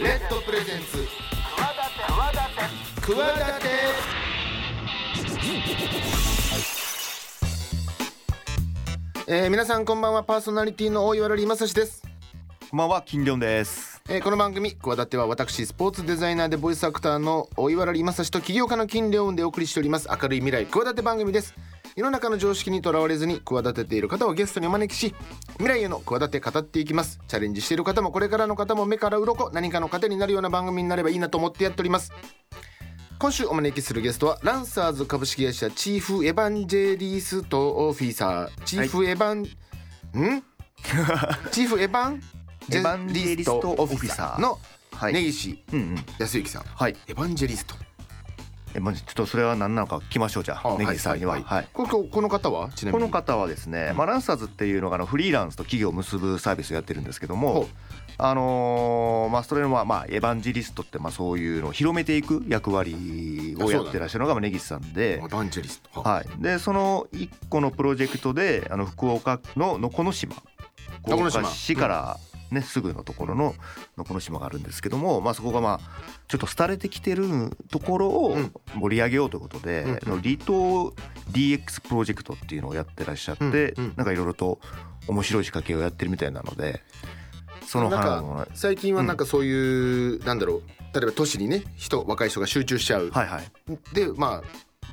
レッドプレゼンツ。企て。えー、皆さんこんばんは。パーソナリティの大岩良理正史です、こんばんは。金良です。えー、この番組企ては私スポーツデザイナーでボイスアクターの大岩良理正史と起業家の金良雲でお送りしております。明るい未来企て番組です世の中の常識にとらわれずに企てている方をゲストにお招きし未来への企て語っていきます。チャレンジしている方もこれからの方も目から鱗何かの糧になるような番組になればいいなと思ってやっております。今週お招きするゲストはランサーズ株式会社チーフエヴァンジェリストオフィサー。チーフエヴァン、ん？チーフエヴァンジェリストオフィサー。のはい。根岸康之さん。はい。エヴァンジェリストえまずちょっとそれは何なのか聞きましょうじゃあ根岸さんには。はいこここの方は？ちなみに。この方はですね、まあ、ランサーズっていうのがあのフリーランスと企業を結ぶサービスをやってるんですけどほもう、あのーまあ、それはまあエヴァンジェリストってまあそういうのを広めていく役割をやってらっしゃるのがまあ根岸さんで。エヴ。ァンジェリスト。はい、でその一個のプロジェクトであの福岡ののこの島。この島。岡市から、ねすぐのところののこの島があるんですけども、まあ、そこがまあちょっと廃れてきてるところをうん。盛り上げようということで、うんの離島 DX プロジェクトっていうのをやってらっしゃって、うんうん。なんかいろいろと面白い仕掛けをやってるみたいなのでそのなんか最近はなんかそういう、なんだろう例えば都市にね人若い人が集中しちゃう、はいはい。でまあ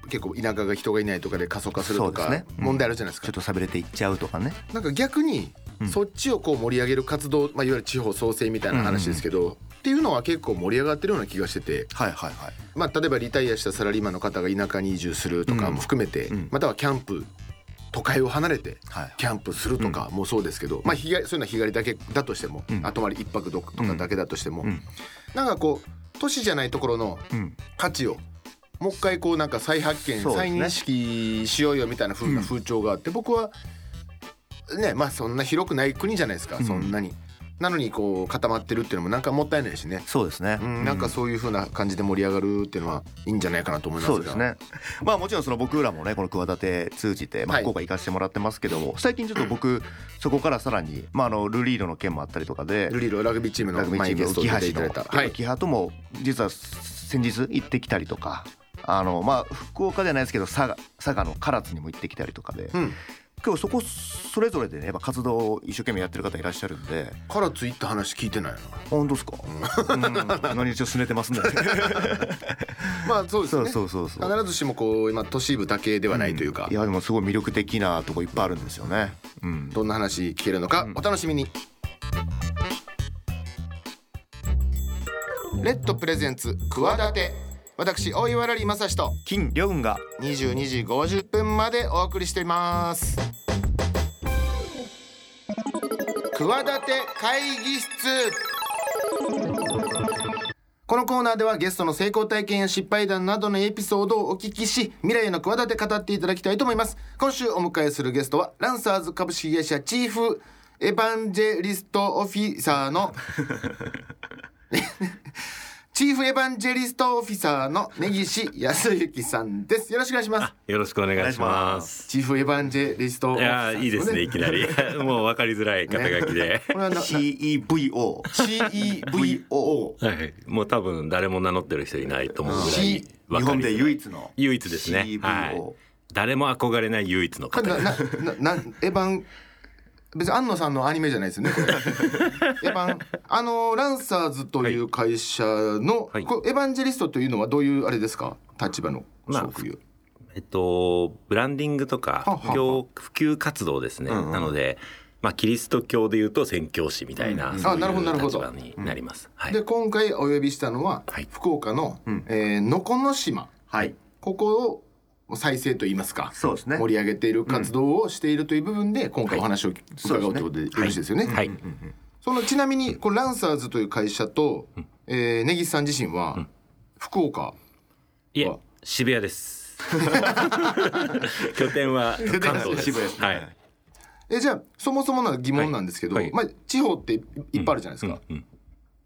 結構田舎が人がいないとかで過疎化するとか、ね。うん。問題あるじゃないですか。ちょっとさびれていっちゃうとかね。なんか逆にうん。そっちをこう盛り上げる活動、まあ、いわゆる地方創生みたいな話ですけど、っていうのは結構盛り上がってるような気がしてて、はいはいはい。まあ、例えばリタイアしたサラリーマンの方が田舎に移住するとかも含めて、うん。またはキャンプ都会を離れてはいキャンプするとかもそうですけど、まあ、日帰りそういうのは日帰りだけだとしても、うん。まり一泊どとかだけだとしても、うん。なんかこう都市じゃないところのうん。価値をもう一回こうなんか再発見、ね。再認識しようよみたいな風な風潮があって、僕はねまあそんな広くない国じゃないですか、うん。そんなに。なのにこう固まってるっていうのもなんかもったいないしね、そうですね、うん、なんかそういう風な感じで盛り上がるっていうのはいいんじゃないかなと思いますが。そうですね。まあもちろんその僕らもねこの企て通じてまはい。あ福岡行かせてもらってますけども、最近ちょっと僕そこからさらにまああのルリードの件もあったりとかでルリーロラグビーチームのラグビー前チームのにゲストで出てい浮橋のはい。浮橋とも実は先日行ってきたりとか。あのまあ福岡じゃないですけど佐賀佐賀の唐津にも行ってきたりとかで、うん今日そこそれぞれでねやっぱ活動を一生懸命やってる方いらっしゃるんで。唐津行った話聞いてないな本当ですか、うん、何一応すねてますね まあそうですそうねそうそうそう。必ずしもこう今都市部だけではないというか、いやでもすごい魅力的なとこいっぱいあるんですよね。うん。どんな話聞けるのかうん。お楽しみに、レッドプレゼンツ企て私大岩良理正史と金良雲が。22時50分までお送りしています。企て会議室。このコーナーではゲストの成功体験や失敗談などのエピソードをお聞きし未来への企て語っていただきたいと思います。今週お迎えするゲストはランサーズ株式会社チーフエヴァンジェリストオフィサーの チーフエヴァンジェリストオフィサーの根岸康之さんです。よろしくお願いします。よろしくお願いしま。ます。チーフエヴァンジェリストオいフィサーやいいですねいきなり。もう分かりづらい肩書きで、これはなな CEVO。CEVO はい、もう多分誰も名乗ってる人いないと思うぐらい C 日本で唯一の。唯一ですね、CEVO はい、誰も憧れない唯一の方。なななエヴァン別に安野さんのアニメじゃないですよねこれ。エヴァンあのランサーズという会社の、はい。これエヴァンジェリストというのはどういうあれですか？立場のまあ職業、えっとブランディングとかはは普及普及活動ですね、うんうん。なのでまあキリスト教でいうと宣教師みたいな、そううんあなるほどなるほど。いう立場になります、はい。で今回お呼びしたのは、はい。福岡の、ん。えーのこの島。はい。ここを再生といいますかそうですね。盛り上げている活動をしているという部分で今回お話を伺おうということでよろしいですよね？はい、そのちなみにこのランサーズという会社と、えー根岸さん自身は、福岡いえは渋谷です。拠点は関東です。渋谷ですね。はい。えじゃあそもそもの疑問なんですけど、はい。はい。まあ、地方っていいっぱいあるじゃないですか、うん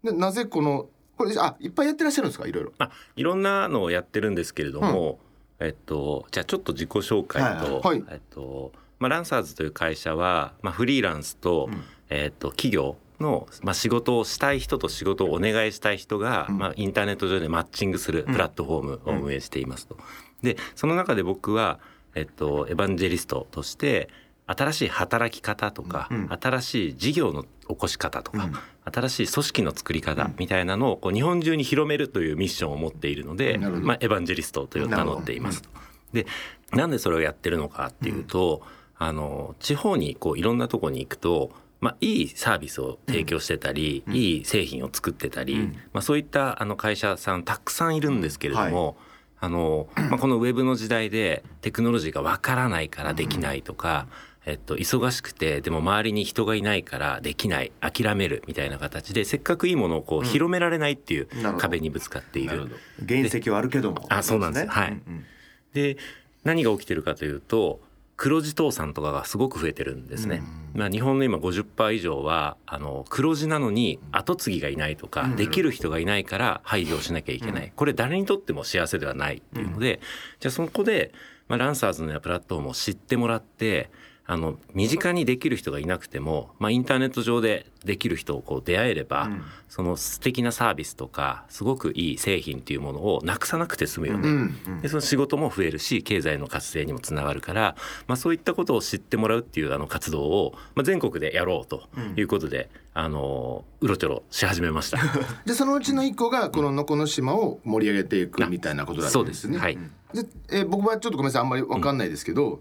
でなぜこのこれあいっぱいやってらっしゃるんですか？いろいろ。まあ、いろんなのをやってるんですけれども、えっと、じゃあちょっと自己紹介と、はいはい。えっとまあ、ランサーズという会社は、まあ、フリーランスと,、えっと企業の、まあ、仕事をしたい人と仕事をお願いしたい人が、まあ、インターネット上でマッチングするプラットフォームを運営していますと。でその中で僕は、えっと、エヴァンジェリストとして新しい働き方とか、新しい事業の起こし方とか、新しい組織の作り方みたいなのをこう日本中に広めるというミッションを持っているので、まあ、エヴァンジェリストと名乗っています。と。でなんでそれをやってるのかっていうと、あの地方にこういろんなとこに行くとまあ、いいサービスを提供してたり、うん、いい製品を作ってたり、うん、まあ、そういったあの会社さんたくさんいるんですけれども、はい、あのまあ、このウェブの時代でテクノロジーがわからないからできないとか、えっと、忙しくてでも周りに人がいないからできない諦めるみたいな形でせっかくいいものをこう広められないっていう壁にぶつかっている。原石はあるけども。あそうなんです、ね、はい、うんうん、で何が起きてるかというと黒字倒産とかがすごく増えてるんですね。まあ、日本の今50%以上はあの黒字なのに後継ぎがいないとか、できる人がいないから廃業しなきゃいけない、これ誰にとっても幸せではないっていうので、じゃあそこで、まあ、ランサーズのプラットフォームを知ってもらってあの身近にできる人がいなくても、まあ、インターネット上でできる人をこう出会えれば、うん、その素敵なサービスとかすごくいい製品っていうものをなくさなくて済むよね、うんうん、でその仕事も増えるし経済の活性にもつながるから、まあ、そういったことを知ってもらうっていうあの活動を、まあ、全国でやろうということで、うん、あのうろちょろし始めました。でそのうちの一個がこの能古島を盛り上げていくみたいなことだったんですね。はい、でえ僕はちょっとごめんなさいあんまり分かんないですけど、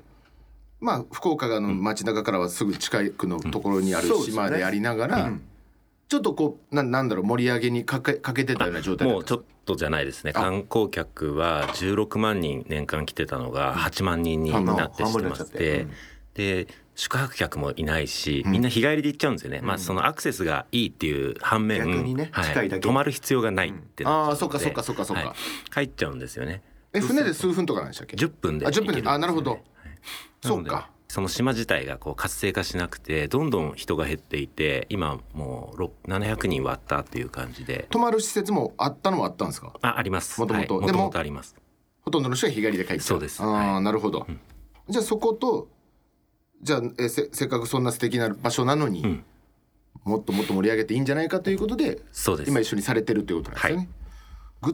まあ福岡の街中からはすぐ近くのところにある島でありながら、ちょっとこうななんだろう盛り上げにかけかけてたような状態もうちょっとじゃないですね。観光客は16万人年間来てたのが8万人になってしてまして、で宿泊客もいないし、みんな日帰りで行っちゃうんですよね、うん、まあそのアクセスがいいっていう反面、ねはい、泊まる必要がないってなっうああそっかそっかそっかそっか、はい、帰っちゃうんですよね。え船で数分とかなんでしたっけ？10分であ10分であなるほど、はい、そっか。その島自体がこう活性化しなくてどんどん人が減っていて今もう700人割ったっていう感じで。泊まる施設もあったのはあったんですか？ああります。もともともともとあります。ほとんどの人は日帰りで帰ってそうです。ああ、はい、なるほど、うん、じゃあそことじゃあえせせっかくそんな素敵な場所なのに、うん、もっともっと盛り上げていいんじゃないかということでそうです。今一緒にされてるということなんですよね、はい、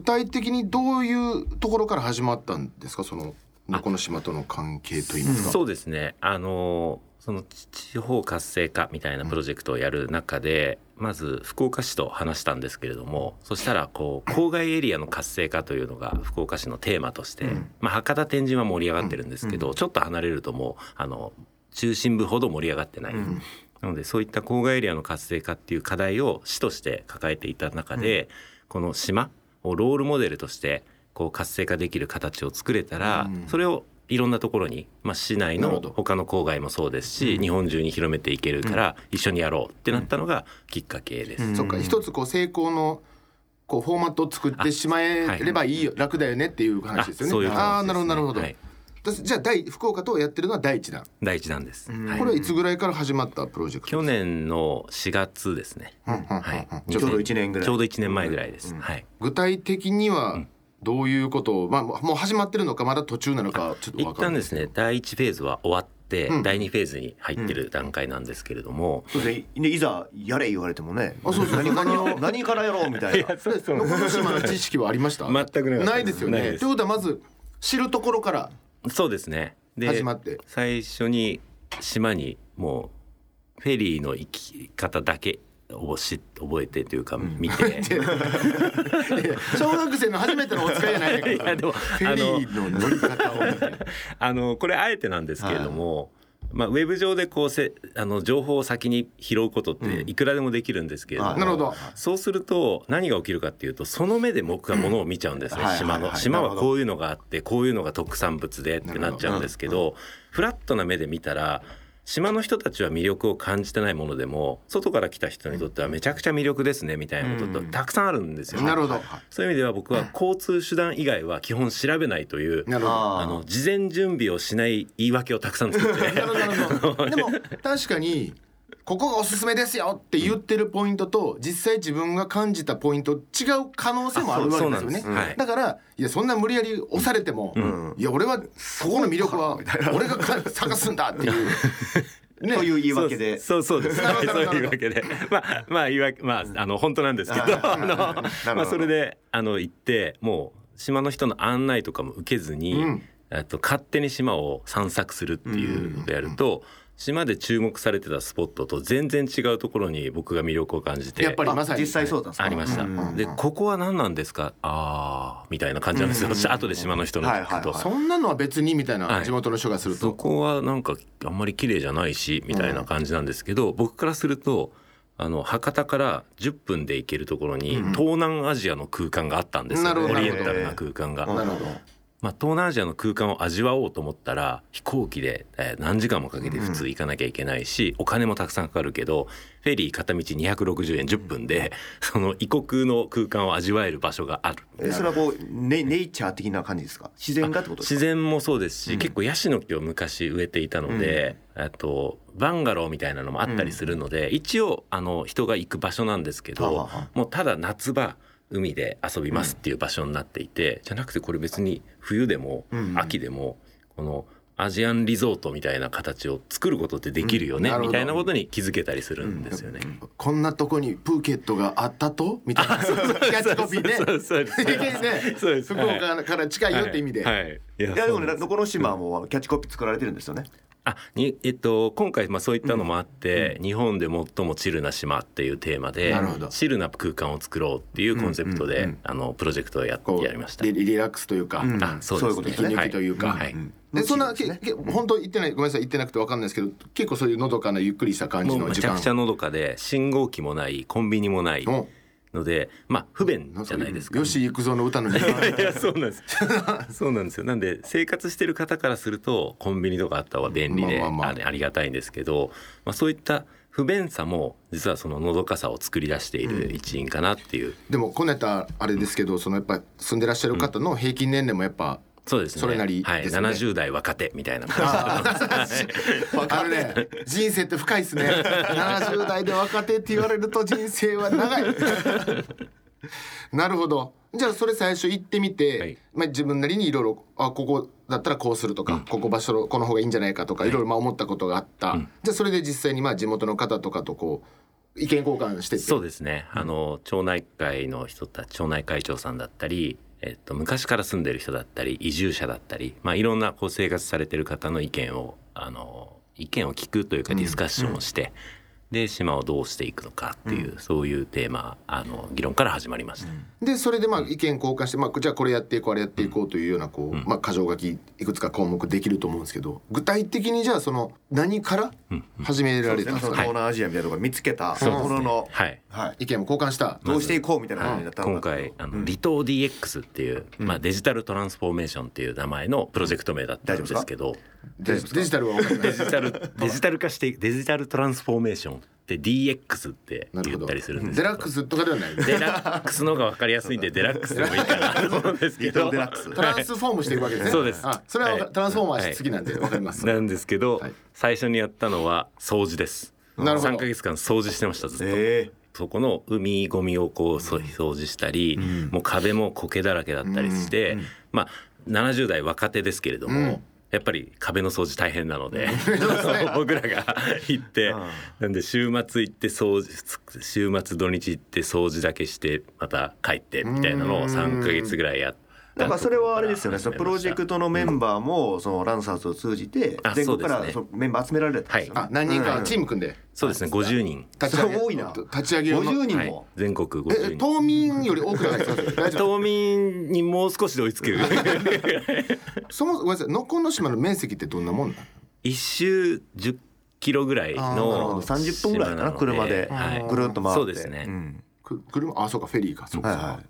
具体的にどういうところから始まったんですか？そのこの島との関係といいますか。そうですね。あのその地方活性化みたいなプロジェクトをやる中で、まず福岡市と話したんですけれどもそしたらこう郊外エリアの活性化というのが福岡市のテーマとして、まあ、博多天神は盛り上がってるんですけど、ちょっと離れるともうあの中心部ほど盛り上がってない。なのでそういった郊外エリアの活性化っていう課題を市として抱えていた中で、この島をロールモデルとしてこう活性化できる形を作れたら、それをいろんなところに、まあ、市内の他の郊外もそうですし、日本中に広めていけるから一緒にやろうってなったのがきっかけです。うん、そっか一つこう成功のこうフォーマットを作ってしまえればいいよ、はい、楽だよねっていう話ですよね。ああなるほどなるほど。はい。じゃあ第福岡とやってるのは第一弾。第一弾です、はい、これはいつぐらいから始まったプロジェクト去年の4月ですね、はい、ちょうど1年ぐらい。ちょうど1年前ぐらいです、はい、具体的にはどういうことを、まあ、もう始まってるのかまだ途中なのかちょっと一旦ですね第一フェーズは終わって、うん、第二フェーズに入ってる段階なんですけれども、うん、そうですね。いざやれ言われてもね。あそうそう。何何を何からやろうみたいな。そうこの島の知識はありました。全くないないですよね。ということはまず知るところからそうですね。始まって。最初に島にもうフェリーの行き方だけをし覚えてというか見て、小学生の初めてのお使いじゃないいやでもフェリーの乗り方を。あのこれあえてなんですけれども、まあ、ウェブ上でこうせあの情報を先に拾うことっていくらでもできるんですけれども、なるほど。そうすると何が起きるかっていうとその目で僕がものを見ちゃうんですね、島の。島はこういうのがあってこういうのが特産物でってなっちゃうんですけどフラットな目で見たら島の人たちは魅力を感じてないものでも外から来た人にとってはめちゃくちゃ魅力ですねみたいなことってたくさんあるんですよ、ね、なるほど。そういう意味では僕は交通手段以外は基本調べないというあの事前準備をしない言い訳をたくさん作って。なるほど。でも確かにここがおすすめですよって言ってるポイントと実際自分が感じたポイント違う可能性もあるわけですよね、はい、だからい。やそんな無理やり押されても、うん、いや俺はそこの魅力は俺が探すんだっていう。ね。という言い訳で。そうそうです。はいそういう言い訳で。まあまあ言い訳まああの本当なんですけどあのまあそれであの行ってもう島の人の案内とかも受けずに、うん。えっと勝手に島を散策するっていうのをやると、島で注目されてたスポットと全然違うところに僕が魅力を感じて。やっぱりまさに。実際そうだったんですかありました、うん。うん。うんでここは何なんですか？あーみたいな感じなんですよ、うん。うんうん後で島の人の聞くと、はいはい。はいそんなのは別にみたいなはい。地元の人がするそと、こはなんかあんまり綺麗じゃないしみたいな感じなんですけど、僕からするとあの博多から10分で行けるところに、東南アジアの空間があったんですよ、なるほど。オリエンタルな空間が。なるほどまあ、東南アジアの空間を味わおうと思ったら飛行機で、えー何時間もかけて普通行かなきゃいけないし、お金もたくさんかかるけどフェリー片道260円10分で、その異国の空間を味わえる場所がある。えそれはこうネネイチャー的な感じですか？自然がってことですか？自然もそうですし、結構ヤシの木を昔植えていたので、あとバンガローみたいなのもあったりするので、一応あの人が行く場所なんですけど、もうただ夏場海で遊びますっていう場所になっていて、じゃなくてこれ別に冬でもうん。秋でもこのアジアンリゾートみたいな形を作ることってできるよね、みたいなことに気づけたりするんですよね。こんなとこにプーケットがあったと？みたいな。キャッチコピーねそう。そうですいけね。そうです福岡から近いよって意味で、はい。はい。いやでもねどこの島はもうキャッチコピー作られてるんですよねあにえっと、今回まあそういったのもあって、日本で最もチルな島っていうテーマでなるほど。チルな空間を作ろうっていうコンセプトで、うんうんうん。あのプロジェクトをややりました。リリラックスというか、うん。あそうそういうことですね。ですね息抜きというか。はい。はいうん。でそんなけですね。け本当言ってないごめんなさい言ってなくて分かんないですけど結構そういうのどかなゆっくりした感じの時間。めちゃくちゃのどかで信号機もないコンビニもないおのでまあ不便じゃないですか。吉幾三の歌の そうなんです。そうなんですよ。なんで生活してる方からするとコンビニとかあった方が便利で、まあまあまあ。りがたいんですけど、まあ、そういった不便さも実はそののどかさを作り出している一因かなっていう、でもこねたあれですけどそのやっぱ住んでらっしゃる方の平均年齢もやっぱ、そうですね。それなりはい、ですね。70代若手みたいな感じあのね。人生って深いですね。70代で若手って言われると人生は長い。なるほど。じゃあそれ最初行ってみて、はい。まあ、自分なりにいろいろあここだったらこうするとか、ここ場所この方がいいんじゃないかとかい。ろいろまあ思ったことがあった、じゃあそれで実際にまあ地元の方とかとこう意見交換して。そうですね。あの町内会の人たち町内会長さんだったりえっと、昔から住んでる人だったり移住者だったり、まあ、いろんなこう生活されてる方の意見をあの意見を聞くというかディスカッションをして、で島をどうしていくのかっていう、そういうテーマあの議論から始まりました。でそれでまあ意見交換して、まあ、じゃあこれやっていこうあれやっていこうというようなこう、まあ、箇条書きいくつか項目できると思うんですけど具体的にじゃあその何から始められたんですか、その東南アジアみたいなところ見つけたそうですね。もののはい。はい。意見も交換した。どうしていこうみたいな感じになったの今か回あの、離島 DX っていう、まあ、デジタルトランスフォーメーションっていう名前のプロジェクト名だったんですけど、デジデジタルはデすジタルデジタル化してデジタルトランスフォーメーションって DX って言ったりするんですデラックスとかではない。デラックスの方が分かりやすいんでデラックスでもいいかなと 思うんですけど。デラックス。トランスフォームしていくわけですね。そうです。あそれはトランスフォーマー好きなんで分かります、なんですけど、はい。最初にやったのは掃除です。なるほど。3ヶ月間掃除してましたずっと、えそこの海ゴミをこうそ掃除したり、もう壁も苔だらけだったりして、まあ70代若手ですけれども、うんやっぱり壁の掃除大変なので 僕らが行って、なんで週末行って掃除週末土日行って掃除だけしてまた帰ってみたいなのを3ヶ月ぐらいやって。だからそれはあれですよね。そのプロジェクトのメンバーもそのランサーズを通じてあ全国からそうですね。そのメンバー集められたんですよね。あ何人かチーム組んで。そうですね。50人、立ち上げ。多いな。立ち上げ用の50人はい。も、全国え50人。島民より多くないですか？大丈夫島民にもう少しで追いつける。そもそもごめんなさい。能古島の面積ってどんなもんなの？一周10キロぐらいあー。なるほのど30分ぐらいかな島の車で。はい、ぐるっと回って。そうですね。ん。く車あそうか。フェリーか。そうか、はいはい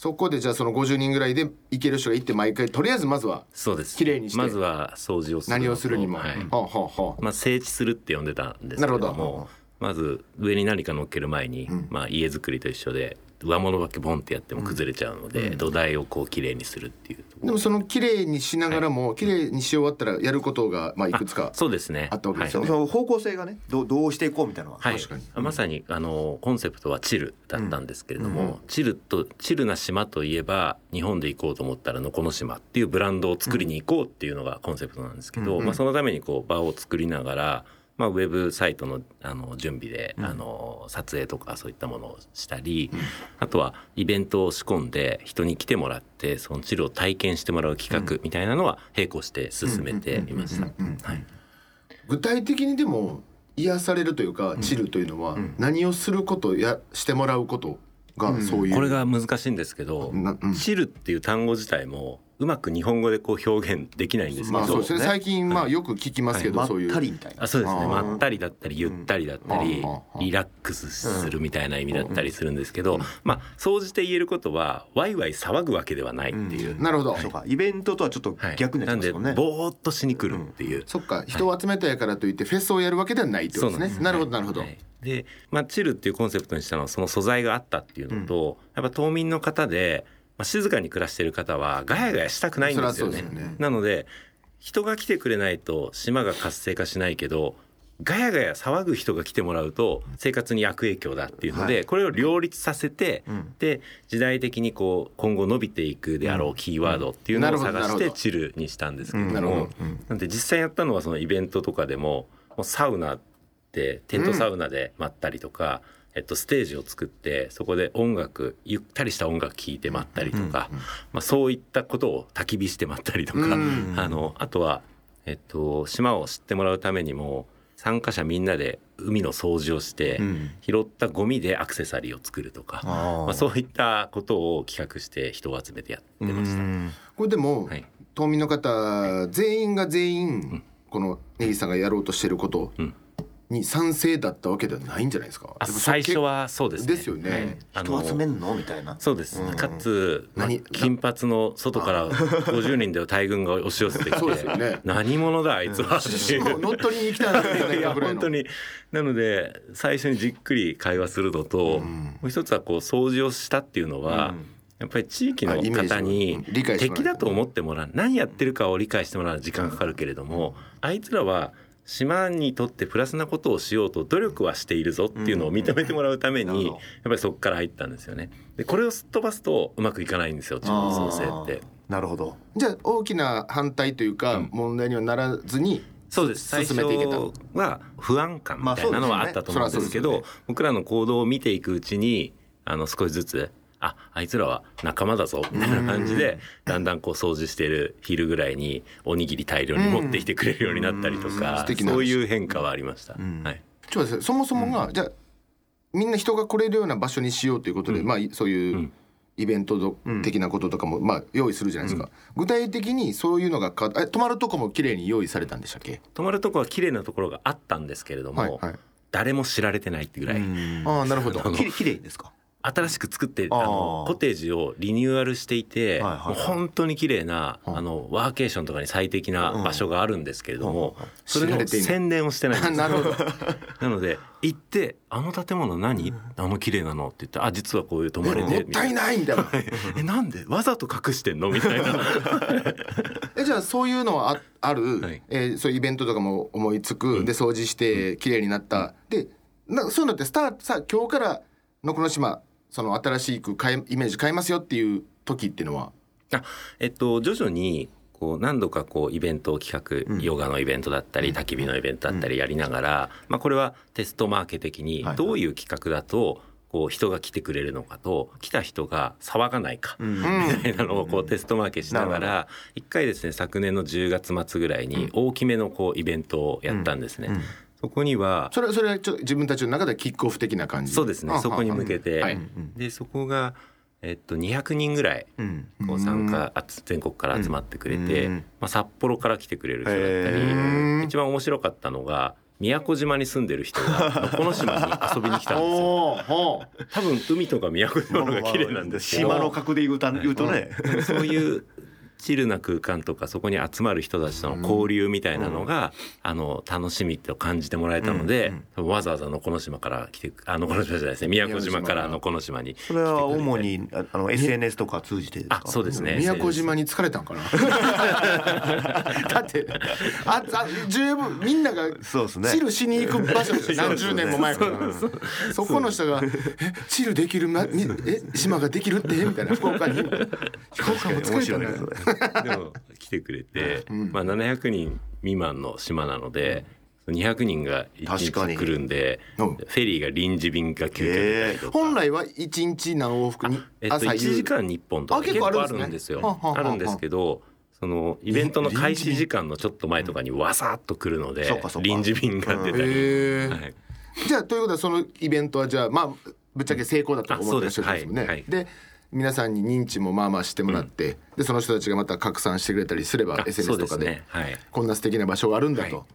そこでじゃあその50人ぐらいで行ける人が行って毎回とりあえずまずはそうです。綺麗にして。まずは掃除をする何をするにも、はい。はあはあはあ。まあ、整地するって呼んでたんですけれどなるほもまず上に何か乗っける前に、まあ、家作りと一緒で上物だけボンってやっても崩れちゃうので、土台をこう綺麗にするっていうところ。でもその綺麗にしながらも、綺麗にし終わったらやることがまあいくつかそうですね。あったわけですよね。その方向性がねどうどうしていこうみたいなのは、はい、確かに。まさにあのコンセプトはチルだったんですけれども、チルとチルな島といえば日本で行こうと思ったらのこの島っていうブランドを作りに行こうっていうのがコンセプトなんですけど、まあ、そのためにこう場を作りながら、まあ、ウェブサイトのあの準備で、あの撮影とかそういったものをしたり、あとはイベントを仕込んで人に来てもらってそのチルを体験してもらう企画みたいなのは並行して進めていました。はい。具体的にでも癒されるというかチルというのは何をすることやしてもらうことがそういう、これが難しいんですけどなうん「チル」っていう単語自体もうまく日本語でこう表現できないんですけど、まあそうですね。ね。最近まあよく聞きますけど、まっそういう。たりみたいな。あそうですね。まったりだったりゆったりだったりリラックスするみたいな意味だったりするんですけど。まあ総じて言えることはワイワイ騒ぐわけではないっていう、なるほど、そうか。イベントとはちょっとはい逆になっちゃいますもんね、なんでぼーっとしに来るっていう、そっか。人を集めたやからといってフェスをやるわけではないってことですね。なるほどなるほど、はい。で、まあ、チルっていうコンセプトにしたのはその素材があったっていうのと、やっぱ島民の方で、まあ、静かに暮らしてる方はガヤガヤしたくないんですよね。ね。なので人が来てくれないと島が活性化しないけどガヤガヤ騒ぐ人が来てもらうと生活に悪影響だっていうので、はい。これを両立させて、ん。で時代的にこう今後伸びていくであろうキーワードっていうのを探してチルにしたんですけれども、ど。なんで実際やったのはそのイベントとかでももうサウナでテントサウナでまったりとか、えっと、ステージを作ってそこで音楽ゆったりした音楽聴いてまったりとか、まあ、そういったことを焚き火してまったりとか、うんあのあとは、えっと、島を知ってもらうためにも参加者みんなで海の掃除をして、ん。拾ったゴミでアクセサリーを作るとか、あー。まあ、そういったことを企画して人を集めてやってました。うんこれでも、はい。島民の方全員が全員、このネギさんがやろうとしてることうんに賛成だったわけではないんじゃないですか。最初はそうですね。ですよね。はい。あの人集めんの？みたいな。そうです、かつ、ま金髪の外から 50人で大軍が押し寄せてきてよね。何者だあいつは。乗っ取りに来たんじゃないいやかぐらいの本当に。なので最初にじっくり会話するのと、もう一つはこう掃除をしたっていうのは、やっぱり地域の方に敵だと思ってもらう。何やってるかを理解してもらう時間かかるけれども、あいつらは島にとってプラスなことをしようと努力はしているぞっていうのを認めてもらうために、やっぱりそこから入ったんですよね。でこれをすっ飛ばすとうまくいかないんですよ地方創生って。なるほど。じゃあ大きな反対というか、問題にはならずにそうです。最初進めていけた。は不安感みたいなのはあったと思うんですけど、僕らの行動を見ていくうちにあの少しずつああいつらは仲間だぞみたいな感じでだんだんこう掃除してる昼ぐらいにおにぎり大量に持ってきてくれるようになったりとかそういう変化はありました。ん。はい。そもそもが、じゃあみんな人が来れるような場所にしようということで、まあそういううん。イベントど的なこととかも、まあ用意するじゃないですか、具体的にそういうのがかえ泊まるとこも綺麗に用意されたんでしたっけ？泊まるとこは綺麗なところがあったんですけれども、はいはい。誰も知られてないってい。うぐらい、ああなるほど。きれきれいですか？新しく作ってあのコテージをリニューアルしていて、はい本当に綺麗なあのワーケーションとかに最適な場所があるんですけれども、それの宣伝をしてないんですよ。なので行って「あの建物何？あの綺麗なの?」って言って「あ実はこういう泊まれもて」ったいないみたいな。えなんで？わざと隠してんの?」みたいな。えじゃあそういうのはあある、はい。えーそういうイベントとかも思いつく、で掃除して綺麗になった、でなそういうのってスタートさ今日からのこの島その新しく変えイメージ変えますよっていう時っていうのは？あえっと徐々にこう何度かこうイベントを企画、ヨガのイベントだったり焚き火のイベントだったりやりながら、まあ、これはテストマーケ的にはいどういう企画だとこう人が来てくれるのかと来た人が騒がないか、みたいなのをこうテストマーケしながら一回ですね昨年の10月末ぐらいに大きめのこうイベントをやったんですね。そこにはそれそれはちょ自分たちの中ではキックオフ的な感じ？そうですね。あそこに向けて、はい。でそこが、えっと、200人ぐらいうん。こう参加あつ全国から集まってくれて、うん。まあ、札幌から来てくれる人だったへりー。一番面白かったのが宮古島に住んでる人が この島に遊びに来たんですよ。多分海とか宮古島の方が綺麗なんですけど。島の格で言うた言うとね。そういうチルな空間とかそこに集まる人たちとの交流みたいなのが、あの楽しみと感じてもらえたので、多分わざわざ能古島から来てあ能古島じゃないですね。宮古島。から能古島にそれは主にああの SNS とか通じてですか？あそうですね。宮古島に疲れたんかな？だってああ十分みんながそうですね。チルしに行く場所ですよ何十年も前から。そこの人が「えチルできるまみえ島ができるって?」みたいな。福岡に。福岡も疲れたね でも来てくれて、まあ、700人未満の島なので200人が1確かに。日来るんでうん。フェリーが臨時便が急遽出た本来は一日何往復にえっと、1時間に1本とあか結構あるんですよ。はあるんですけどそのイベントの開始時間のちょっと前とかにわさっと来るので臨時便が出たり、はい、じゃあということはそのイベントはじゃあまあぶっちゃけ成功だと思ってらっしゃるんですもんね。あそうです。で皆さんに認知もまあまあしてもらって、でその人たちがまた拡散してくれたりすればあ SNS そうでとかですね。はい。こんな素敵な場所があるんだと、はい。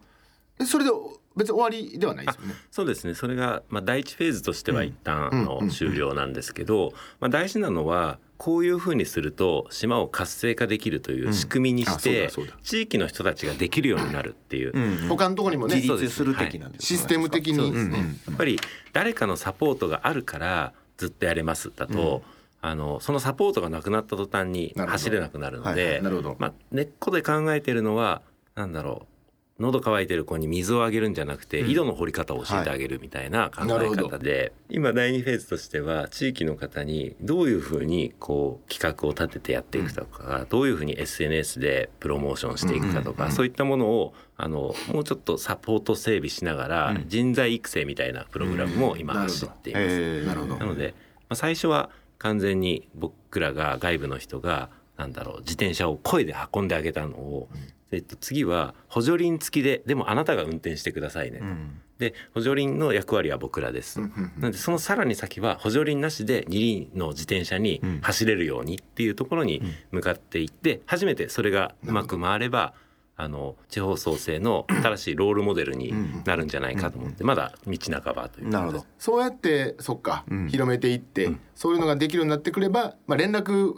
えそれで別に終わりではないですよね。そうですね。それがまあ第一フェーズとしては一旦うんの終了なんですけど、まあ大事なのはこういうふうにすると島を活性化できるという仕組みにあして地域の人たちができるようになるっていう。うん。他のところにもね自立する的なんですシステム的に、やっぱり誰かのサポートがあるからずっとやれますだと、あのそのサポートがなくなった途端に走れなくなるのはいはでまあ、根っこで考えてるのはなんだろう喉乾いてる子に水をあげるんじゃなくて、井戸の掘り方を教えてあげるみたいな考え方で、今第2フェーズとしては地域の方にどういうふうにこう企画を立ててやっていくとか、どういうふうに SNS でプロモーションしていくかとか、そういったものをあのもうちょっとサポート整備しながら、人材育成みたいなプログラムも今うん走っています。えーなるほど。なので、まあ、最初は完全に僕らが外部の人がなんだろう自転車を声で運んであげたのを、えっと、次は補助輪付きででもあなたが運転してくださいね、うん。で補助輪の役割は僕らです、なのでそのさらに先は補助輪なしで二輪の自転車に走れるようにっていうところに向かっていって初めてそれがうまく回ればあの地方創生の新しいロールモデルになるんじゃないかと思ってまだ道半ばというなるほど。そうやってそっか、広めていって、そういうのができるようになってくれば、まあ、連絡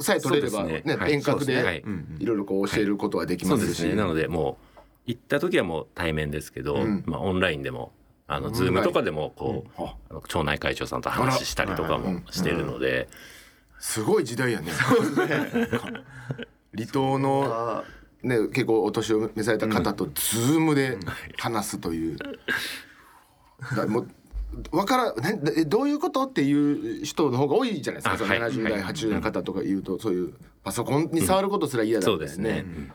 さえ取れれば、そうねですね。はい。遠隔そうでい。いろいろこう教えることはできそうますし、ですね。なのでもう行った時はもう対面ですけど、ん。まあ、オンラインでもあのズームとかでもこう、町内会長さんと話したりとかもしてるので、すごい時代やね。離島 のあね結構お年を召された方とズームで話すという。だもうわからなえどういうことっていう人の方が多いじゃないですか。そのあはい。70代、はい。80代の方とか言うと、そういうパソコンに触ることすら嫌だそみたいなうですね、え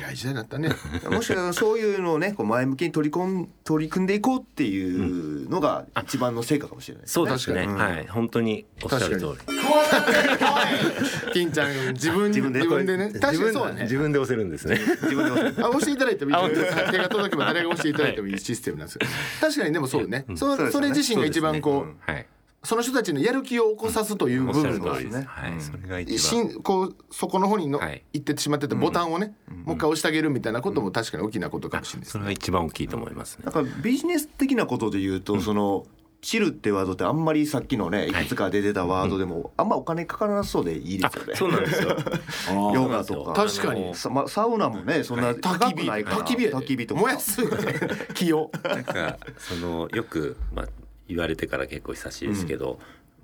らい時代だったね。ー もしかしたらそういうのをねこう前向きに取り込ん取り組んでいこうっていうのが一番の成果かもしれないですね。そうですね、はい。本当におっしゃる通り。金ちゃん自分自分で自分でね。確かに自そうだね。分自分で押せるんですね。自分であ押していただいてもいい。手が届けば誰が押していただいてもいい。システムなんです。よ。確かにでもそうね。そそうですよね。それ自身が一番こうはいその人たちのやる気を起こさすという部分のしゃる通りです、はい、それが一し番んこうそこの方にの、はい。行ってしまってたボタンをね、もう一回押してあげるみたいなことも確かに大きなことかもしれないですね。それが一番大きいと思いますね。なんかビジネス的なことで言うと、そのチルってワードってあんまりさっきのねい。くつかで出たワードでも、あんまお金かからなそうでいいですよね。そうなんですよ。ヨガとか。確かに。さまサウナもねそんな高焚き火くないから。焚き火焚き火とか。燃やす。気を。なんかそのよく、まあ、言われてから結構久しいですけど、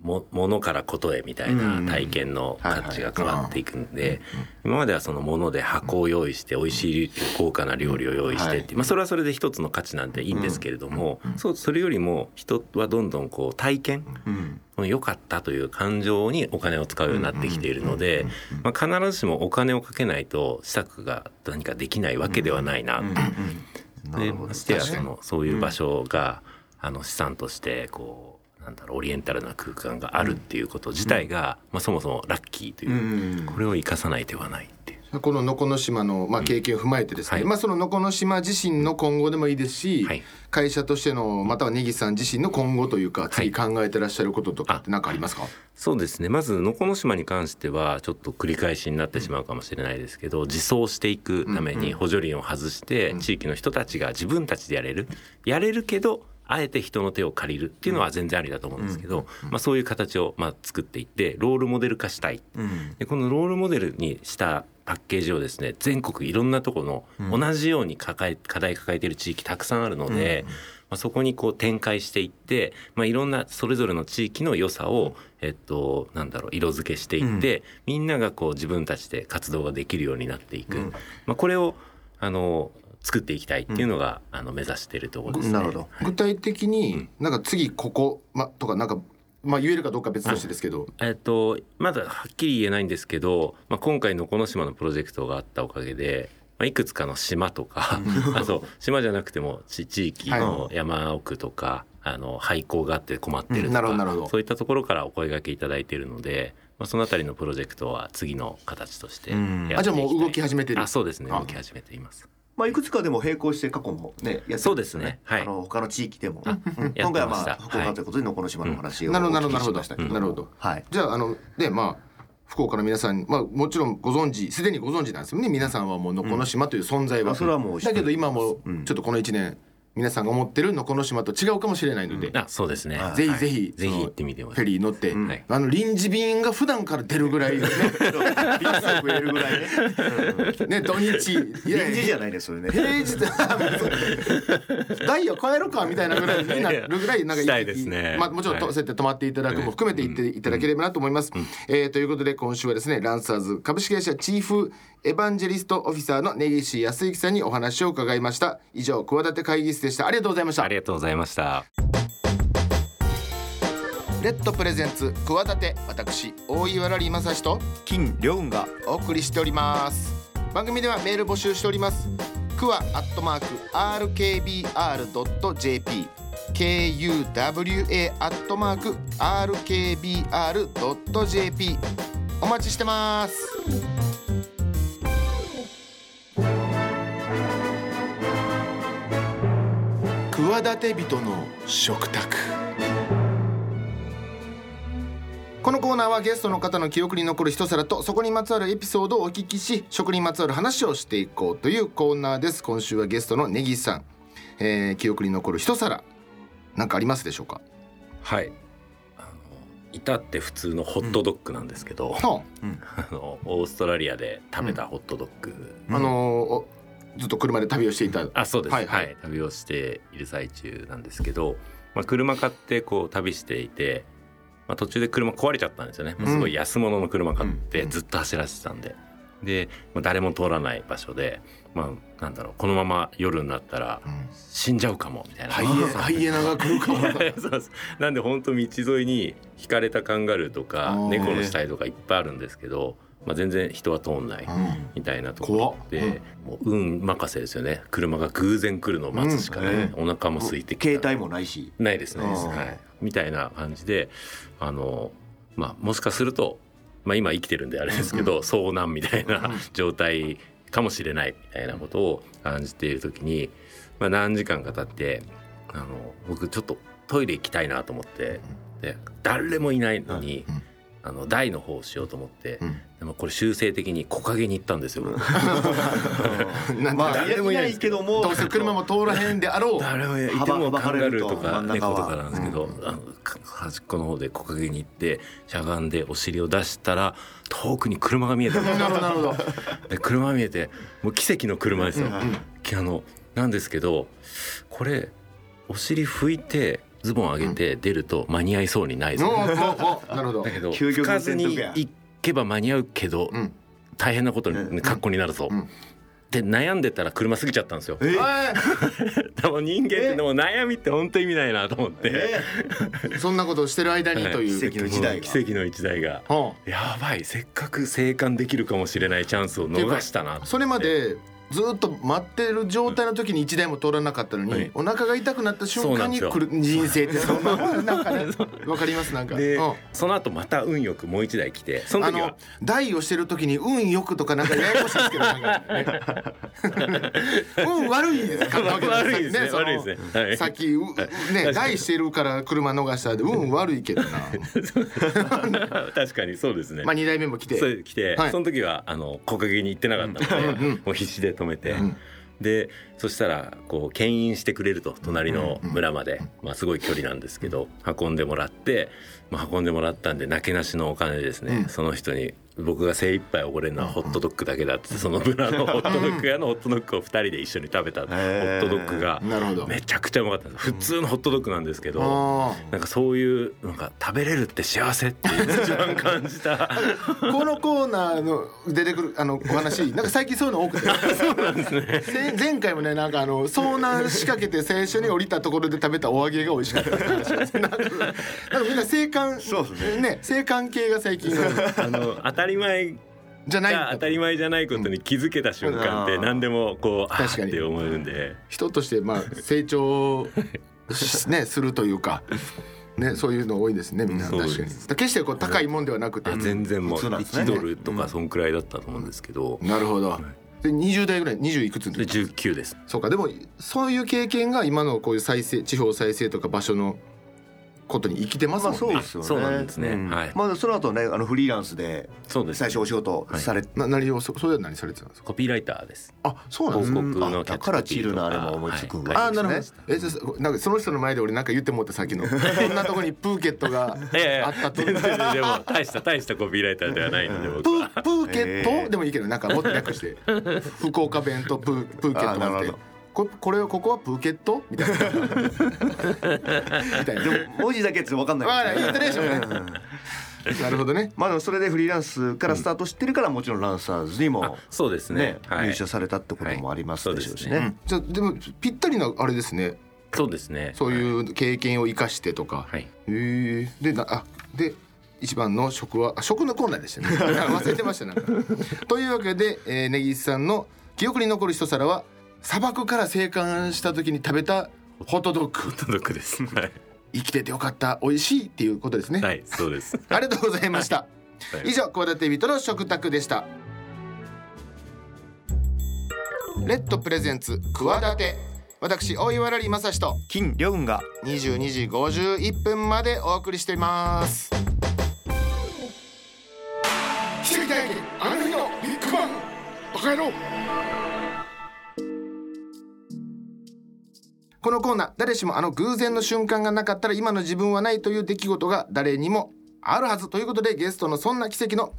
も物からことへみたいな体験の価値が変わっていくんで今まではその物で箱を用意して美味しい豪華な料理を用意してって、まあ、それはそれで一つの価値なんていいんですけれども、そうそれよりも人はどんどんこう体験、うん。良かったという感情にお金を使うようになってきているので、まあ、必ずしもお金をかけないと施策が何かできないわけではないなと。でましてやそのそういう場所が、あの資産としてこうなんだろうオリエンタルな空間があるっていうこと自体が、まあ、そもそもラッキーという、うん。これを生かさない手はないっていう。この能古島の、まあ、経験を踏まえてですね、はい。まあ、その能古島自身の今後でもいいですし、はい。会社としてのまたは根岸さん自身の今後というか次考えてらっしゃることとかって何かありますか、そうですね。まず能古島に関してはちょっと繰り返しになってしまうかもしれないですけど自走していくために補助輪を外して地域の人たちが自分たちでやれる。やれるけどあえて人の手を借りるっていうのは全然ありだと思うんですけど、まあ、そういう形をまあ作っていってロールモデル化したい。うん。でこのロールモデルにしたパッケージをですね全国いろんなところの同じように抱え課題抱えている地域たくさんあるので、まあ、そこにこう展開していって、まあ、いろんなそれぞれの地域の良さを、えっと、なんだろう色付けしていって、みんながこう自分たちで活動ができるようになっていく、まあ、これをあの作っていきたいっていうのが、あの目指しているところですね。なるほど。具体的になんか次ここ、ま、とかなんか、まあ、言えるかどうかは別としてですけど。えっと、まだはっきり言えないんですけど、まあ、今回のこの島のプロジェクトがあったおかげでまあ、いくつかの島とか あと島じゃなくても地地域の山奥とか、あの廃校があって困ってるうん。となるほどなるほど。かそういったところからお声掛けいただいているので、まあ、そのあたりのプロジェクトは次の形としてやっていきたい。あじゃあもう動き始めてる。あそうですね。あ。動き始めていますまあいくつかでも並行して過去もねやそうですね。はい。あの他の地域でも、今回はまあ福岡ということでのこの島の話をなるほどなるほどなるほど。はい。じゃああのでまあ福岡の皆さん、まあ、もちろんご存知すでにご存知なんですよね。皆さんはもうのこの島という存在は、あそれはもう知ってる。だけど今もうん。ちょっとこの1年皆さんが思ってるのこの島と違うかもしれないので、あそうですね。はい。ぜひぜひ、ぜひ行ってみてほしい。フェリー乗って、うん。はい。あの臨時便が普段から出るぐらいね 便数増えるぐらいね、ね土日。いや臨時じゃないですよね。平日。ダイヤ変えるかみたいなぐらいになるぐらいなんかいですね。まあ、もちろんそうやって泊まっていただくも含めて言っていただければなと思います、えーということで今週はですねランサーズ株式会社チーフエヴァンジェリストオフィサーの根岸康之さんにお話を伺いました。以上企て会議室でした。ありがとうございました。ありがとうございました。レッドプレゼンツ企て私大岩良理正史と金良雲がお送りしております。番組ではメール募集しております。クワアットマーク RKBR.jp KUWA アットマーク RKBR.jp お待ちしてます企て人の食卓。このコーナーはゲストの方の記憶に残る一皿とそこにまつわるエピソードをお聞きし食にまつわる話をしていこうというコーナーです。今週はゲストのネギさん、えー記憶に残る一皿。なんかありますでしょうか、はい。至って普通のホットドッグなんですけど、はあのオーストラリアで食べたホットドッグ、あ、あのずっと車で旅をしていた。あそうです。ははい。い、はい。旅をしている最中なんですけど、まあ、車買ってこう旅していて、まあ、途中で車壊れちゃったんですよね、うんすごい安物の車買ってうんずっと走らせてたんで。で、まあ、誰も通らない場所で、まあ、なんだろうこのまま夜になったらうん。死んじゃうかもみたいな、ハイエ ハイエナが来るかも。なんで本当道沿いに引かれたカンガルーとか猫の死体とかいっぱいあるんですけど、まあ、全然人は通んないみたいなところで、もう運任せですよね。車が偶然来るのを待つしかない、うん。お腹も空いて携帯もないし。ないですないです、あーはい、みたいな感じであの、まあ、もしかすると、まあ、今生きてるんであれですけど、遭難みたいな状態かもしれないみたいなことを感じている時に、まあ、何時間か経ってあの僕ちょっとトイレ行きたいなと思ってで誰もいないのに、うんあの台の方をしようと思って、うん。でもこれ修正的に木陰に行ったんですよ。なんまあか誰もいないいけどもどうせ車も通らへんであろう誰もいて幅もカンガルーと幅か。猫とかなんですけど、あのか端っこの方で木陰に行ってしゃがんでお尻を出したら遠くに車が見えたんです なるほどなるほど。で車が見えてもう奇跡の車ですよ、あのなんですけどこれお尻拭いてズボン上げて出ると間に合いそうにないですおよ、おおなるほど。だけど 究極かずに行けば間に合うけど、うん。大変なことうん。に格好になるぞ、うん。で悩んでたら車過ぎちゃったんですよ。え でも人間ってでも悩みって本当意味ないなと思って、えそんなことをしてる間にという、奇跡の一台が。奇跡の一台が。はやばい。せっかく生還できるかもしれないチャンスを逃したなあそれまでずっと待ってる状態の時に一台も通らなかったのに、はい。お腹が痛くなった瞬間に来る人生ってそんななんかね わかりますなんか。で、うん。その後また運よくもう一台来てそのあ時はの台をしてる時に運よくとかなんかややこしいですけど 運悪いかったわけ悪いですね。悪いですね。はい。さっきうね台してるから車逃したで運悪いけどな。確かにそうですね、まあ2台目も来て。来て、はい。その時はあの木陰に行ってなかったので、もう必死で止めて、ん。でそしたらこう牽引してくれると隣の村まで、まあ、すごい距離なんですけど運んでもらって、まあ、運んでもらったんでなけなしのお金でですね、うん。その人に僕が精一杯おごれるのはホットドッグだけだってその村のホットドッグ屋のホットドッグを2人で一緒に食べたホットドッグがなるほど。めちゃくちゃうまかったんです。普通のホットドッグなんですけど。あなんかそういうなんか食べれるって幸せって一番感じた。ー このコーナーの出てくるあのお話 なんか最近そういうの多くて。そうなんですね。前回もねなんかあの遭難しかけて最初に降りたところで食べたお揚げが美味しかったなんかみんな性感そうですね。ね性感系が最近。あの当たり前じゃない。当たり前じゃないことに気づけた瞬間ってうん何でもこうあ確かに。ーって思えるんで。人としてまあ成長しね するというか。ね、そういうの多いですねみんな。確かに。決してこう高いもんではなくて、あ全然もう普通なんですね。1ドルとかそんくらいだったと思うんですけど。なるほど。で20代ぐらい20いくつので時19です。そうか。でもそういう経験が今のこういう再生地方再生とか場所のことに生きてますもんね、まあそうですよね。そうなんですね。はい。まあその後ねあのフリーランスでそうです。最初お仕事されな何をそそれは何されてたんですか？コピーライターです。あそうなんですか広告のあだからチルなあれも思いつくんはいだ。あーなるほど。えじゃあなんかその人の前で俺なんか言ってもったさっきの。こんなとこにプーケットが いやいや。あったと。全然でも大した大したコピーライターではないのでプ僕。はープーケット、へー。でもいいけどなんかもっと略して。福岡弁とプープーケットななんて。るほどここれここはプーケット？みたいな。みたいなでも文字だけって分かんない。わかんない。イントネーションね。うん。なるほどね。まあでもそれでフリーランスからスタートしてるからもちろんランサーズにもあそうですね。ねはい。入社されたってこともありますでしょうしはい。ね。じゃあでもぴったりなあれですね。そうですね。そういう経験を生かしてとか、はい。へえ。でなあで一番の食はあ食のコーナーでしたね。忘れてましたなんか。というわけで、えー、根岸さんの記憶に残る一皿は砂漠から生還した時に食べたホットドッグ。届くです。はい。生きててよかった。美味しいっていうことですね、はいそうです。ありがとうございました。はい。以上企て人の食卓でした。レッドプレゼンツ企て私大岩良正史と金良雲が22時51分までお送りしています。奇跡体験あの日のビッグバンバカ野郎このコーナー誰しもあの偶然の瞬間がなかったら今の自分はないという出来事が誰にもあるはずということでゲストのそんな奇跡の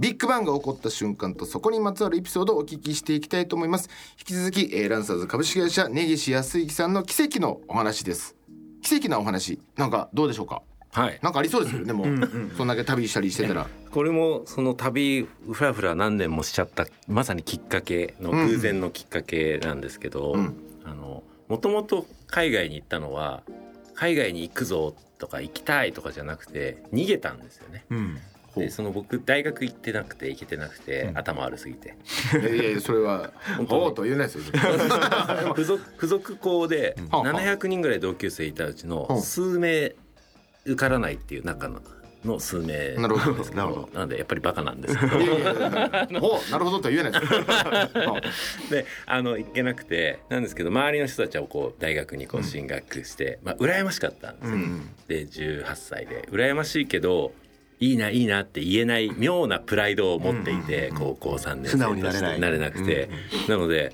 ビッグバンが起こった瞬間とそこにまつわるエピソードをお聞きしていきたいと思います。引き続き、えーランサーズ株式会社根岸康之さんの奇跡のお話です。奇跡なお話なんかどうでしょうか？はい。なんかありそうですよねもう。そんだけ旅したりしてたら。これもその旅ふらふら何年もしちゃったまさにきっかけの偶然のきっかけなんですけど、うん。あのもともと海外に行ったのは海外に行くぞとか行きたいとかじゃなくて逃げたんですよね。うん。でその僕大学行ってなくて行けてなくて、うん。頭悪すぎて。いやいやそれは本当に。おうとは言えないですよ。付属付属校ではあはあ。700人ぐらい同級生いたうちのう。ん数名受からないっていう中のの数名。なるほどなるほなんでやっぱりバカなんです。けどなるほどとは言えないです。よ であの行けなくてなんですけど周りの人たちはこう大学にこう進学して、まあ羨ましかったんですよ、うんで18歳で。羨ましいけどいいないいなって言えない妙なプライドを持っていて、高校3年生として。なれない。なれなくて、なので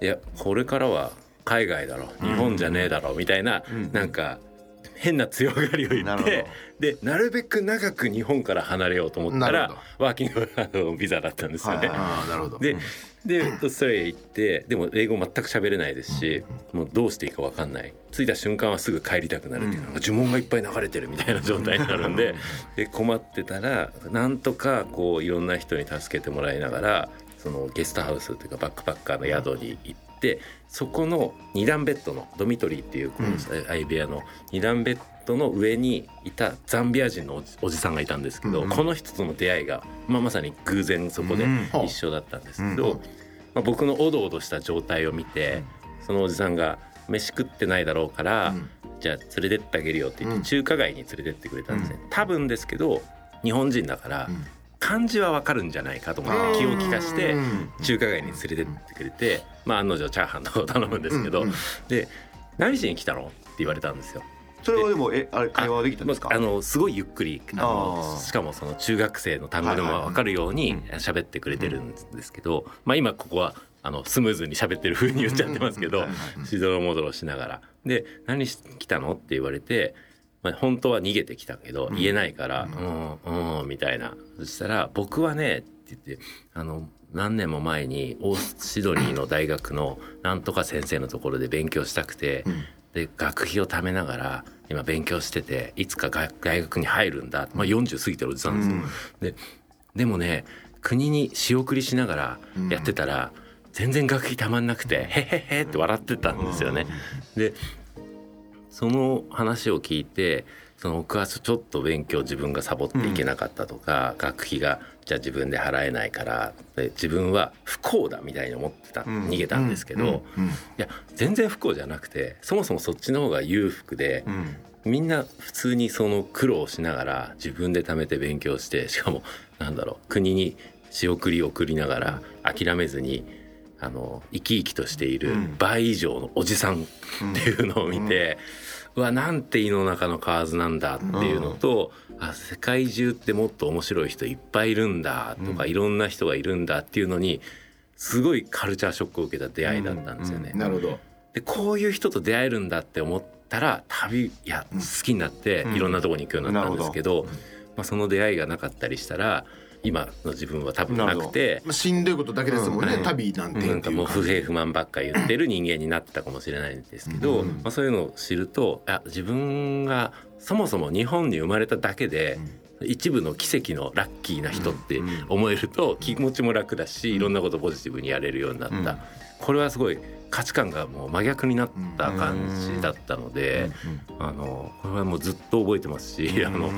いやこれからは海外だろ日本じゃねえだろみたいな、うん。なんか変な強がりを言なるほってでなるべく長く日本から離れようと思ったらほワーキングあのビザだったんですよね。ででオーストラリア行ってでも英語全く喋れないですしもうどうしていいか分かんない。着いた瞬間はすぐ帰りたくなるっていう呪文がいっぱい流れてるみたいな状態になるんでで困ってたらなんとかこういろんな人に助けてもらいながらそのゲストハウスというかバックパッカーの宿に行ってそこの二段ベッドのドミトリーっていうこの相部屋の二段ベッドの上にいたザンビア人のおじさんがいたんですけど、うん。この人との出会いが、まあ、まさに偶然そこでうん。一緒だったんですけど、うん。まあ、僕のおどおどした状態を見て、そのおじさんが飯食ってないだろうから、うん。じゃあ連れてってあげるよって言っうん。て中華街に連れてってくれたんですね、多分ですけど日本人だからうん漢字はわかるんじゃないかと思って気を利かしてうん。中華街に連れてってくれて、まあ、案の定チャーハンとかを頼むんですけど、で「何しに来たの?」って言われたんですよ。それはでもえあれ会話はできたんですか？ああのすごいゆっくりあのしかもその中学生の単語でも分かるように喋ってくれてるんですけど、まあ、今ここはあのスムーズに喋ってる風に言っちゃってますけどしどろもどろしながら。で「何し来たの?」って言われて、まあ、本当は逃げてきたけど言えないから「うん。うん」みたいな。そしたら「僕はね」って言ってあの何年も前にオースシドニーの大学のなんとか先生のところで勉強したくて、で学費を貯めながら今勉強してていつかが大学に入るんだ、まあ、40過ぎてるおじさんですよ。ででもね国に仕送りしながらやってたら、全然学費たまんなくて「へへへ」って笑ってたんですよね。でその話を聞いてその僕はちょっと勉強自分がサボっていけなかったとか、学費がじゃあ自分で払えないからで自分は不幸だみたいに思ってた、うん。逃げたんですけど、うん。いや全然不幸じゃなくてそもそもそっちの方が裕福で、うん。みんな普通にその苦労しながら自分で貯めて勉強してしかもなんだろう国に仕送り送りながら諦めずにあの生き生きとしているうん。倍以上のおじさんっていうのを見て、うわなんて胃の中の蛙なんだっていうのと、あ世界中ってもっと面白い人いっぱいいるんだとか、いろんな人がいるんだっていうのにすごいカルチャーショックを受けた出会いだったんですよね。なるほど。でこういう人と出会えるんだって思ったら旅いや好きになってうん。いろんなところに行くようになったんですけど,、まあ、その出会いがなかったりしたら今の自分は多分なくて。まあしんどいことだけですもんね、うん。旅なんてか。もう不平不満ばっか言ってる人間になってたかもしれないんですけど、まあ、そういうのを知るとあ自分がそもそも日本に生まれただけで、一部の奇跡のラッキーな人って思えると気持ちも楽だしいろんなことポジティブにやれるようになった、うん。これはすごい価値観がもう真逆になった感じだったので、あのこれはもうずっと覚えてますし、あの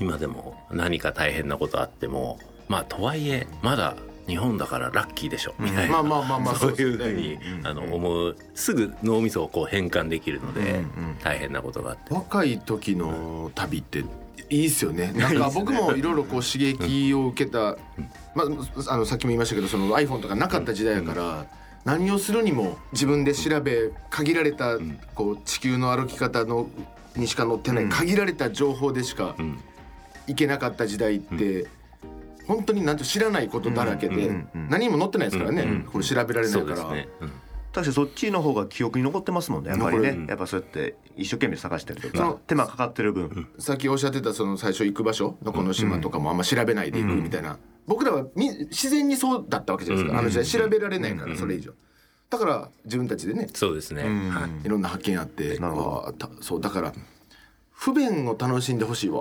今でも何か大変なことあってもまあとはいえまだ日本だからラッキーでしょみたいな、まあまあまあまあそういうそうですねふうにあの思う。すぐ脳みそをこう変換できるので大変なことがあって。若い時の旅っていいですよね。なんか僕もいろいろこう刺激を受けた、まあ、あのさっきも言いましたけどその iPhone とかなかった時代やから、何をするにも自分で調べ限られたこう地球の歩き方のにしか載ってない限られた情報でしかんいけなかった時代って、本当になんて知らないことだらけで、うんうんうん何も載ってないですからね、うんこれ調べられないから。確かにそっちの方が記憶に残ってますもんねやっぱりね。やっぱそうやって一生懸命探したりとそのか手間かかってる分。さっきおっしゃってたその最初行く場所どこの島とかもあんま調べないで行くみたいな、僕らはみ自然にそうだったわけじゃないですか、あの時代調べられないからそれ以上。だから自分たちでねそうですね、ん。はい。いろんな発見あってなるほど。わあたそうだから不便を楽しんでほしいわ、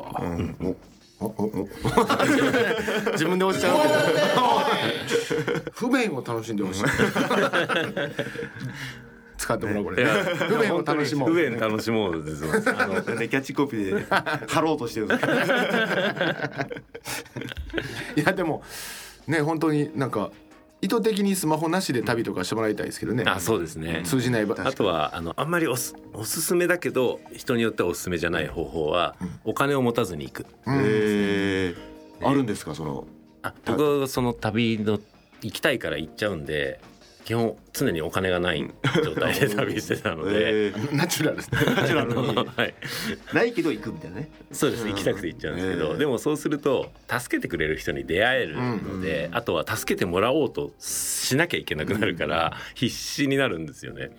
おおお 自分でおっしゃるけど。不便を楽しんでほしい。使ってもらうこれ。いや不便を楽しもう。不便楽しもうですあのキャッチコピーで貼ろうとしてる。いやでもね本当になんか意図的にスマホなしで旅とかしてもらいたいですけどね。あそうですね。通じない場あとはあのあんまりおすおすすめだけど人によってはおすすめじゃない方法は、お金を持たずに行く。えー。あるんですかその。あ僕はその旅の行きたいから行っちゃうんで基本常にお金がない状態で旅してたので、えーナチュラルですね。ナチュラルに。はい、ないけど行くみたいなね。そうです行きたくて行っちゃうんですけど、ええでもそうすると助けてくれる人に出会えるので、あとは助けてもらおうとしなきゃいけなくなるから必死になるんですよね。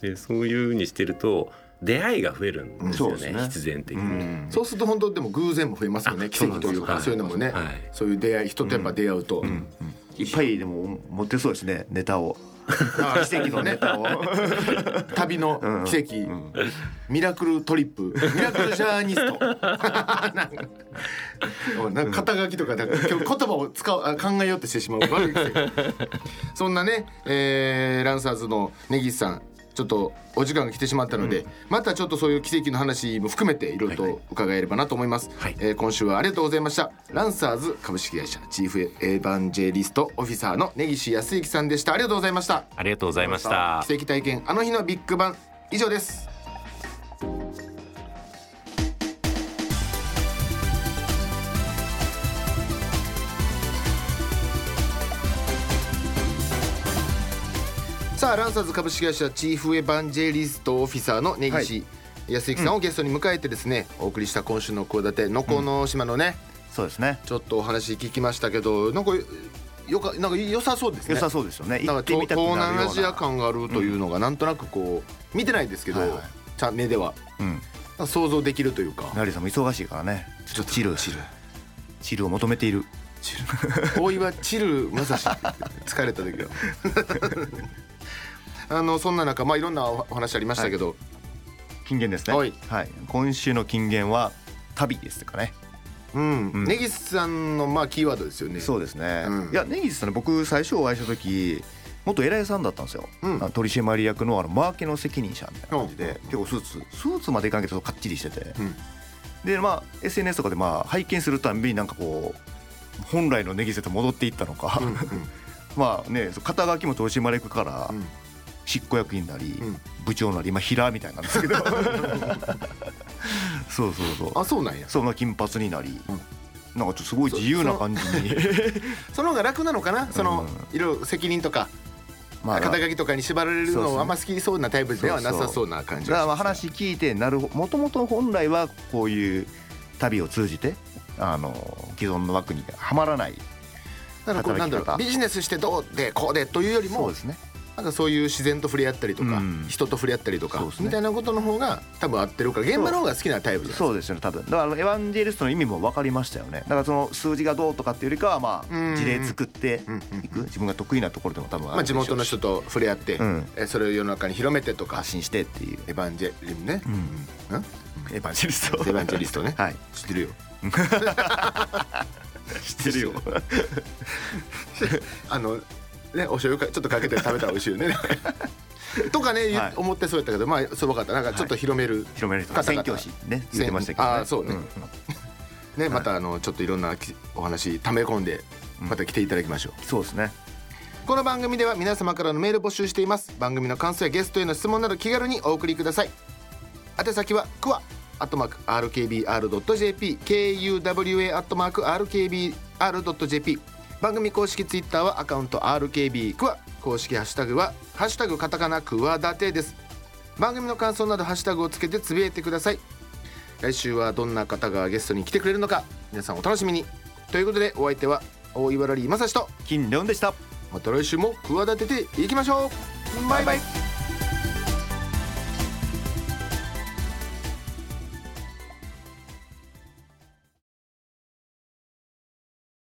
でそういうふうにしてると出会いが増えるんですよね,、うんそうですね。必然的に。うん。そうすると本当でも偶然も増えますよねあ奇跡というかそそうういうのもね、はい。そういう出会い人とやっぱ出会うと、いっぱいでも持ってそうですねネタを。あ奇跡のネタを。旅の奇跡、うん。ミラクルトリップ。ミラクルジャーニスト。なんか肩書きとかなんか今日言葉を使うあ考えようとしてしまう。悪い癖。そんなね、えーランサーズの根岸さんちょっとお時間が来てしまったので、またちょっとそういう奇跡の話も含めていろいろと伺えればなと思います、はい。えー今週はありがとうございました。ランサーズ株式会社チーフエヴァンジェリストオフィサーの根岸康之さんでした。ありがとうございました。ありがとうございました。奇跡体験あの日のビッグバン。以上ですさあランサーズ株式会社チーフエヴァンジェリストオフィサーの根岸康之さんをゲストに迎えてですね、お送りした今週の企てのこの島のね、そうですね。ちょっとお話聞きましたけどなんかよかなんか良さそうですね。良さそうですよね。なんか東南アジア感があるというのがなんとなくこう見てないですけど、はいはい。ちゃん目では。うん。想像できるというか。ナリさんも忙しいからね。ちょっと。チルチル。チルを求めている。チル大岩チルまさし疲れた時はあのそんな中まあいろんなお話ありましたけど、金言ですね。はい。今週の金言は旅ですかね。うん、うん。根岸さんのまあキーワードですよね。そうですね、うん。いや根岸さんね僕最初お会いした時元偉いさんだったんですよ、うん。取締役のあのマーケの責任者みたいな感じで、うん。結構スーツスーツまでいかんけどかっちりしてて、うん。でまあ SNS とかでまあ拝見するたんびになんかこう本来のネギセと戻っていったのか、まあね肩書きも取締役からうん執行役員なり、うん。部長なり今平みたいなんですけど。そうそうそう。あそうなんや。そんな金髪になり、うん。なんかちょっとすごい自由な感じに。その方が楽なのかな？そのういろいろ責任とかまあ肩書きとかに縛られるのあんま好きそうなタイプではなさそうな感じだからまあがしますね。話聞いてなるもともと本来はこういう旅を通じてあの既存の枠にはまらないだからこうなんだろうビジネスしてどうでこうでというよりもそうですねなんかそういう自然と触れ合ったりとか、うん。人と触れ合ったりとか、ね。みたいなことの方が多分合ってるから現場の方が好きなタイプですか。そうですよね多分。だからエヴァンジェリストの意味も分かりましたよね。だからその数字がどうとかっていうよりかはまうん。あ事例作っていく。自分が得意なところでも多分まあ、地元の人と触れ合って、うん。えそれを世の中に広めてとか発信してっていう。エヴァンジェリムね、うん。うん。エヴァンジェリスト。エヴァンジェリストね。はい。知ってるよ。知ってるよ。あのねお醤油かちょっとかけて食べたら美味しいよね。とかね、言はい。思ってそうやったけどまあそう分かった。なんかちょっと広める、広める宣教師ね言ってましたけどね。あーそうね。んん。ねまたあのちょっといろんなきお話ため込んでうん。また来ていただきましょう、そうですね。この番組では皆様からのメール募集しています。番組の感想やゲストへの質問など気軽にお送りください。宛先はクワアットマーク RKBR.jp KUWA アットマーク RKBR.jp 番組公式ツイッターはアカウント RKB クワ公式ハッシュタグはハッシュタグカタカナクワダテです。番組の感想などハッシュタグをつけてつぶやいてください。来週はどんな方がゲストに来てくれるのか皆さんお楽しみに。ということでお相手は大岩良理正史と金レオンでした。また来週も企てていきましょう。バイバイ